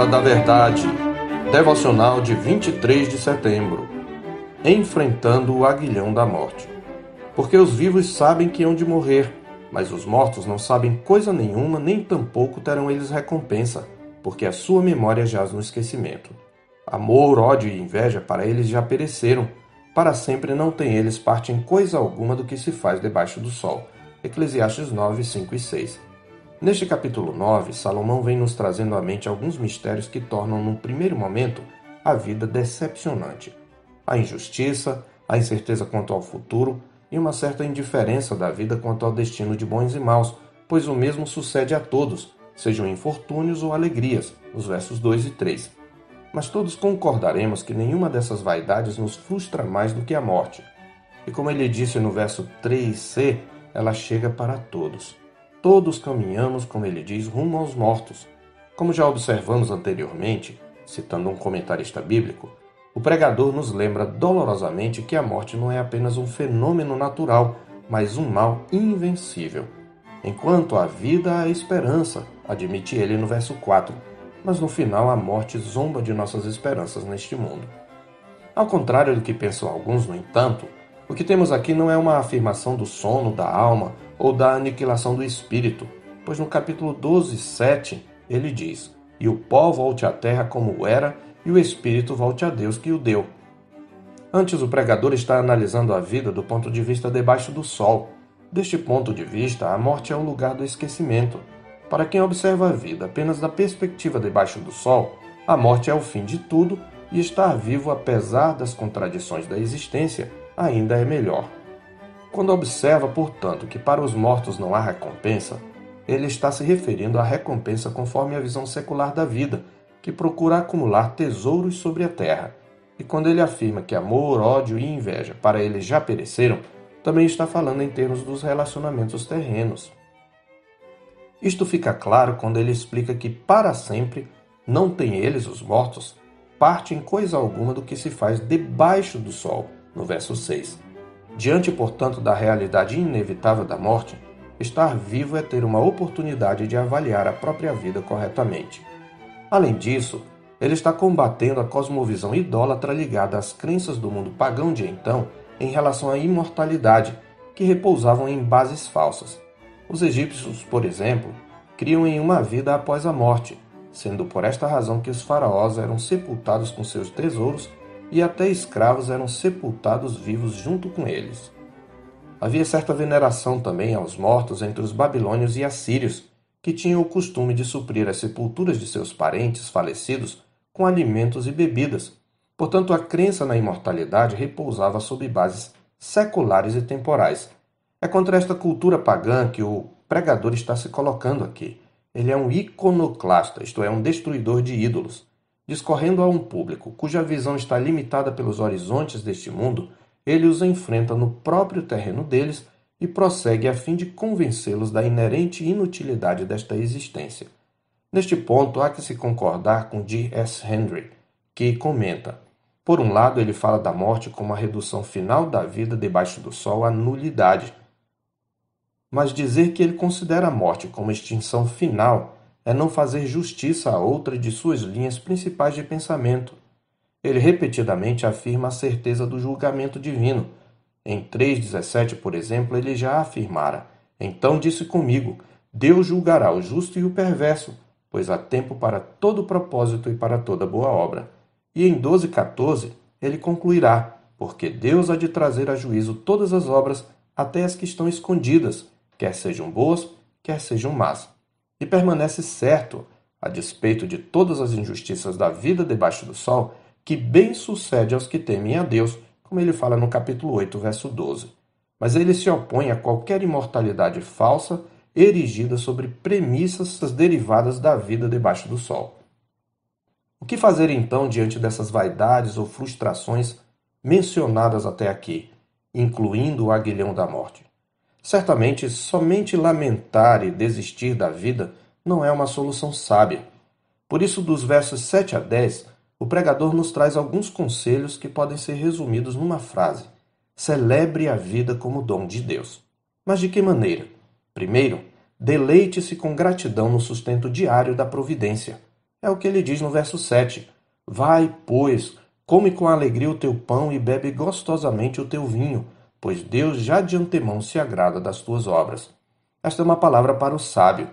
Hora da Verdade. Devocional de 23 de setembro. Enfrentando o aguilhão da morte. Porque os vivos sabem que hão de morrer, mas os mortos não sabem coisa nenhuma, nem tampouco terão eles recompensa, porque a sua memória jaz no esquecimento. Amor, ódio e inveja para eles já pereceram, para sempre não têm eles parte em coisa alguma do que se faz debaixo do sol. Eclesiastes 9, 5 e 6. Neste capítulo 9, Salomão vem nos trazendo à mente alguns mistérios que tornam, num primeiro momento, a vida decepcionante. A injustiça, a incerteza quanto ao futuro e uma certa indiferença da vida quanto ao destino de bons e maus, pois o mesmo sucede a todos, sejam infortúnios ou alegrias, os versos 2 e 3. Mas todos concordaremos que nenhuma dessas vaidades nos frustra mais do que a morte. E como ele disse no verso 3c, ela chega para todos. Todos caminhamos, como ele diz, rumo aos mortos. Como já observamos anteriormente, citando um comentarista bíblico, o pregador nos lembra dolorosamente que a morte não é apenas um fenômeno natural, mas um mal invencível. Enquanto a vida há esperança, admite ele no verso 4, mas no final a morte zomba de nossas esperanças neste mundo. Ao contrário do que pensam alguns, no entanto, o que temos aqui não é uma afirmação do sono da alma ou da aniquilação do espírito, pois no capítulo 12, 7, ele diz: E o pó volte à terra como era, e o espírito volte a Deus que o deu. Antes, o pregador está analisando a vida do ponto de vista debaixo do sol. Deste ponto de vista, a morte é o lugar do esquecimento. Para quem observa a vida apenas da perspectiva debaixo do sol, a morte é o fim de tudo e estar vivo apesar das contradições da existência ainda é melhor. Quando observa, portanto, que para os mortos não há recompensa, ele está se referindo à recompensa conforme a visão secular da vida, que procura acumular tesouros sobre a terra. E quando ele afirma que amor, ódio e inveja para ele já pereceram, também está falando em termos dos relacionamentos terrenos. Isto fica claro quando ele explica que para sempre não tem eles, os mortos, parte em coisa alguma do que se faz debaixo do sol no verso 6. Diante, portanto, da realidade inevitável da morte, estar vivo é ter uma oportunidade de avaliar a própria vida corretamente. Além disso, ele está combatendo a cosmovisão idólatra ligada às crenças do mundo pagão de então em relação à imortalidade, que repousavam em bases falsas. Os egípcios, por exemplo, criam em uma vida após a morte, sendo por esta razão que os faraós eram sepultados com seus tesouros e até escravos eram sepultados vivos junto com eles. Havia certa veneração também aos mortos entre os babilônios e assírios, que tinham o costume de suprir as sepulturas de seus parentes falecidos com alimentos e bebidas. Portanto, a crença na imortalidade repousava sob bases seculares e temporais. É contra esta cultura pagã que o pregador está se colocando aqui. Ele é um iconoclasta, isto é, um destruidor de ídolos. Discorrendo a um público cuja visão está limitada pelos horizontes deste mundo, ele os enfrenta no próprio terreno deles e prossegue a fim de convencê-los da inerente inutilidade desta existência. Neste ponto, há que se concordar com D. S. Henry, que comenta: por um lado, ele fala da morte como a redução final da vida debaixo do sol à nulidade. Mas dizer que ele considera a morte como extinção final é não fazer justiça a outra de suas linhas principais de pensamento. Ele repetidamente afirma a certeza do julgamento divino. Em 3,17, por exemplo, ele já afirmara: Então disse comigo: Deus julgará o justo e o perverso, pois há tempo para todo propósito e para toda boa obra. E em 12,14 ele concluirá: Porque Deus há de trazer a juízo todas as obras, até as que estão escondidas, quer sejam boas, quer sejam más e permanece certo, a despeito de todas as injustiças da vida debaixo do sol, que bem sucede aos que temem a Deus, como ele fala no capítulo 8, verso 12. Mas ele se opõe a qualquer imortalidade falsa erigida sobre premissas derivadas da vida debaixo do sol. O que fazer então diante dessas vaidades ou frustrações mencionadas até aqui, incluindo o aguilhão da morte? Certamente, somente lamentar e desistir da vida não é uma solução sábia. Por isso, dos versos 7 a 10, o pregador nos traz alguns conselhos que podem ser resumidos numa frase: Celebre a vida como dom de Deus. Mas de que maneira? Primeiro, deleite-se com gratidão no sustento diário da providência. É o que ele diz no verso 7. Vai, pois, come com alegria o teu pão e bebe gostosamente o teu vinho, pois Deus já de antemão se agrada das tuas obras. Esta é uma palavra para o sábio.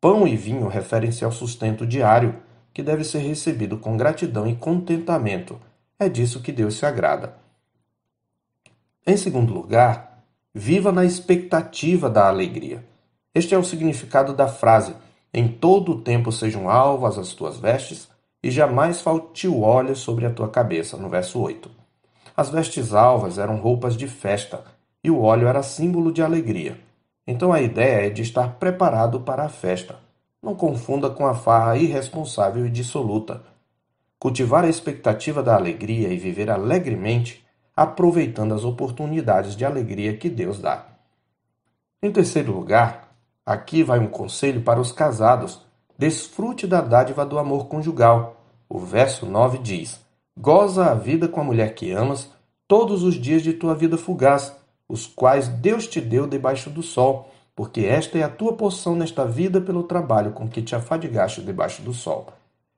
Pão e vinho referem-se ao sustento diário, que deve ser recebido com gratidão e contentamento. É disso que Deus se agrada. Em segundo lugar, viva na expectativa da alegria. Este é o significado da frase: Em todo o tempo sejam alvas as tuas vestes, e jamais falte o óleo sobre a tua cabeça. No verso 8. As vestes alvas eram roupas de festa, e o óleo era símbolo de alegria. Então a ideia é de estar preparado para a festa. Não confunda com a farra irresponsável e dissoluta. Cultivar a expectativa da alegria e viver alegremente aproveitando as oportunidades de alegria que Deus dá. Em terceiro lugar, aqui vai um conselho para os casados: desfrute da dádiva do amor conjugal. O verso 9 diz: Goza a vida com a mulher que amas todos os dias de tua vida fugaz, os quais Deus te deu debaixo do sol, porque esta é a tua porção nesta vida pelo trabalho com que te afadigaste debaixo do sol.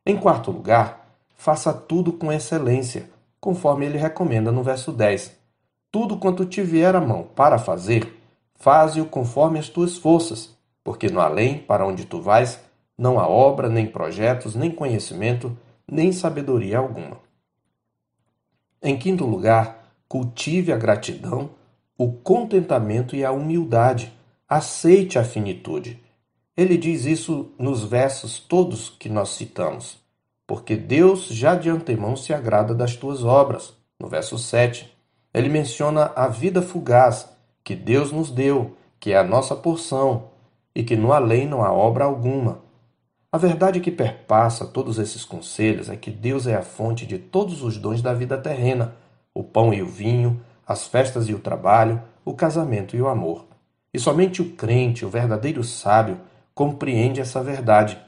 Em quarto lugar, faça tudo com excelência conforme ele recomenda no verso 10. Tudo quanto te vier à mão para fazer, faze-o conforme as tuas forças, porque no além, para onde tu vais, não há obra, nem projetos, nem conhecimento, nem sabedoria alguma. Em quinto lugar, cultive a gratidão, o contentamento e a humildade. Aceite a finitude. Ele diz isso nos versos todos que nós citamos porque Deus já de antemão se agrada das tuas obras. No verso 7, ele menciona a vida fugaz que Deus nos deu, que é a nossa porção, e que no além não há obra alguma. A verdade que perpassa todos esses conselhos é que Deus é a fonte de todos os dons da vida terrena: o pão e o vinho, as festas e o trabalho, o casamento e o amor. E somente o crente, o verdadeiro sábio, compreende essa verdade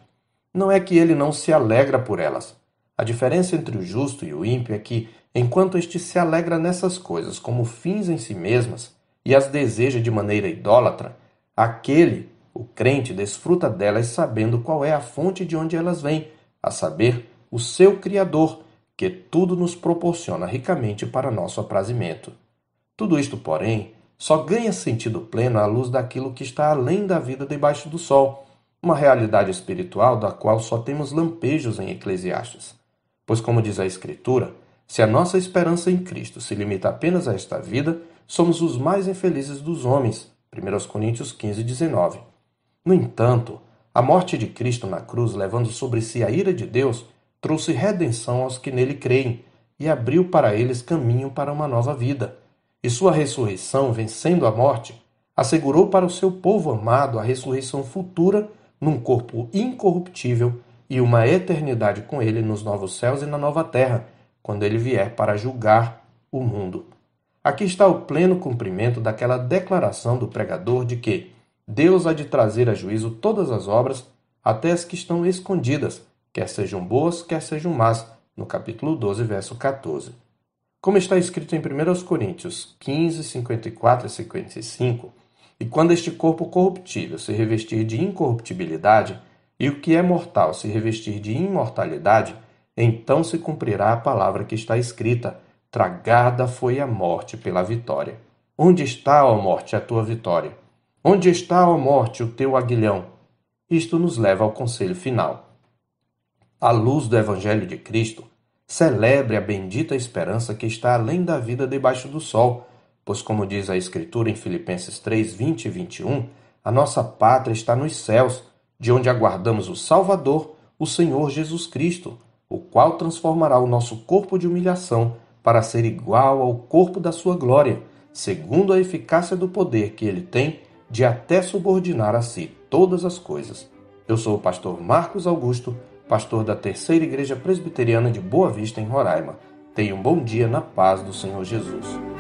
não é que ele não se alegra por elas. A diferença entre o justo e o ímpio é que, enquanto este se alegra nessas coisas como fins em si mesmas e as deseja de maneira idólatra, aquele, o crente, desfruta delas sabendo qual é a fonte de onde elas vêm, a saber, o seu Criador, que tudo nos proporciona ricamente para nosso aprazimento. Tudo isto, porém, só ganha sentido pleno à luz daquilo que está além da vida debaixo do sol uma realidade espiritual da qual só temos lampejos em Eclesiastes. Pois, como diz a Escritura, se a nossa esperança em Cristo se limita apenas a esta vida, somos os mais infelizes dos homens. 1 Coríntios 15, 19. No entanto, a morte de Cristo na cruz, levando sobre si a ira de Deus, trouxe redenção aos que nele creem e abriu para eles caminho para uma nova vida. E sua ressurreição, vencendo a morte, assegurou para o seu povo amado a ressurreição futura num corpo incorruptível e uma eternidade com ele nos novos céus e na nova terra, quando ele vier para julgar o mundo. Aqui está o pleno cumprimento daquela declaração do pregador de que Deus há de trazer a juízo todas as obras, até as que estão escondidas, quer sejam boas, quer sejam más, no capítulo 12, verso 14. Como está escrito em 1 Coríntios 15, 54 e 55, e quando este corpo corruptível se revestir de incorruptibilidade, e o que é mortal se revestir de imortalidade, então se cumprirá a palavra que está escrita: Tragada foi a morte pela vitória. Onde está, ó morte, a tua vitória? Onde está, ó morte, o teu aguilhão? Isto nos leva ao conselho final. À luz do Evangelho de Cristo, celebre a bendita esperança que está além da vida debaixo do sol Pois, como diz a Escritura em Filipenses 3, 20 e 21, a nossa pátria está nos céus, de onde aguardamos o Salvador, o Senhor Jesus Cristo, o qual transformará o nosso corpo de humilhação para ser igual ao corpo da sua glória, segundo a eficácia do poder que ele tem de até subordinar a si todas as coisas. Eu sou o pastor Marcos Augusto, pastor da Terceira Igreja Presbiteriana de Boa Vista, em Roraima. Tenha um bom dia na paz do Senhor Jesus.